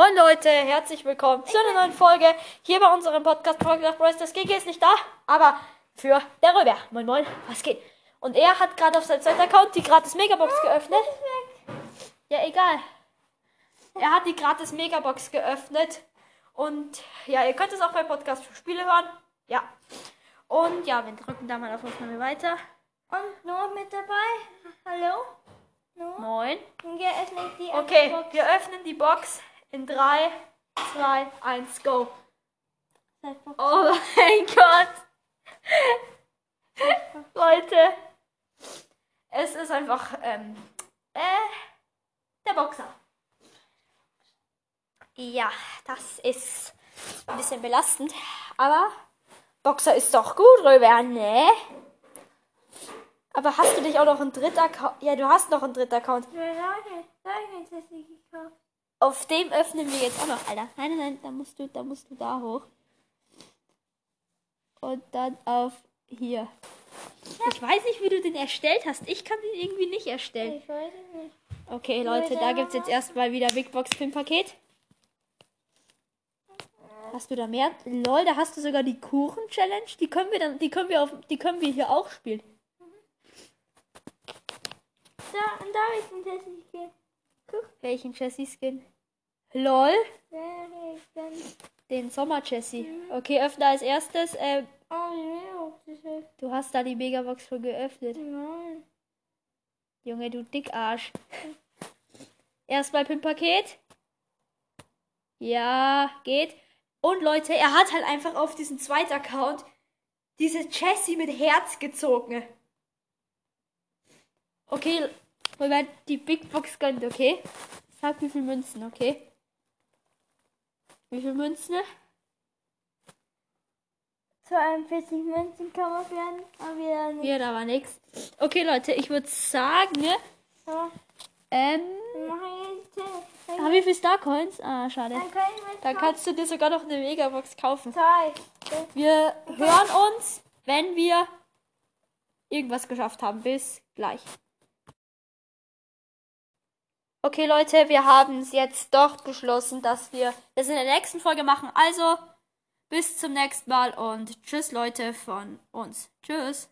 Moin Leute, herzlich willkommen zu einer neuen Folge hier bei unserem Podcast Podcast Bros. Das GG ist nicht da, aber für der Röber. Moin Moin, was geht? Und er hat gerade auf seinem zweiten Account die gratis Megabox geöffnet. Ja, egal. Er hat die gratis Megabox geöffnet. Und ja, ihr könnt es auch beim Podcast für Spiele hören. Ja. Und ja, wir drücken da mal auf Aufnahme weiter. Und nur mit dabei? Hallo? Nur? Moin. Wir öffnen die Okay, Box. wir öffnen die Box in 3, 2, 1, go. Oh mein Gott. Leute. Es ist einfach, ähm, äh, der Boxer. Ja, das ist ein bisschen belastend. Aber Boxer ist doch gut, Röber, ne? Aber hast du dich auch noch einen dritten Account? Ja, du hast noch einen dritten Account. Leute, Leute, das nicht gekauft. Auf dem öffnen wir jetzt auch noch, Alter. Nein, nein, nein, da musst du, da musst du da hoch. Und dann auf hier. Ich weiß nicht, wie du den erstellt hast. Ich kann den irgendwie nicht erstellen. Ich weiß es nicht. Okay, Leute, da gibt's jetzt erstmal wieder Big Box Pin Paket. Hast du da mehr? Lol, da hast du sogar die Kuchen Challenge. Die können wir dann, die können wir auf, die können wir hier auch spielen. Da, und da ist ein Welchen Jessie Skin? Lol, den Sommer Jessie. Okay, öffne als erstes. Äh, Oh, das ist du hast da die Megabox schon geöffnet. Nein. Junge, du Dickarsch. Erstmal Pin-Paket. Ja, geht. Und Leute, er hat halt einfach auf diesen zweiten Account diese Jessie mit Herz gezogen. Okay, wollen wir die Big Box gönnt, okay? Sag wie viel Münzen, okay? Wie viel Münzen? 42 Münzen kann man werden, aber wieder nicht. Hier, da war nix. Okay, Leute, ich würde sagen, So, ähm, wir machen jetzt Test. ah, viel Starcoins? Ah, schade. Dann können wir Dann kannst du dir sogar noch eine Megabox kaufen. zwei. Wir hören uns, wenn wir irgendwas geschafft haben. Bis gleich. Okay, Leute, wir haben es jetzt doch beschlossen, dass wir das in der nächsten Folge machen. Also, bis zum nächsten Mal und tschüss, Leute, von uns. Tschüss.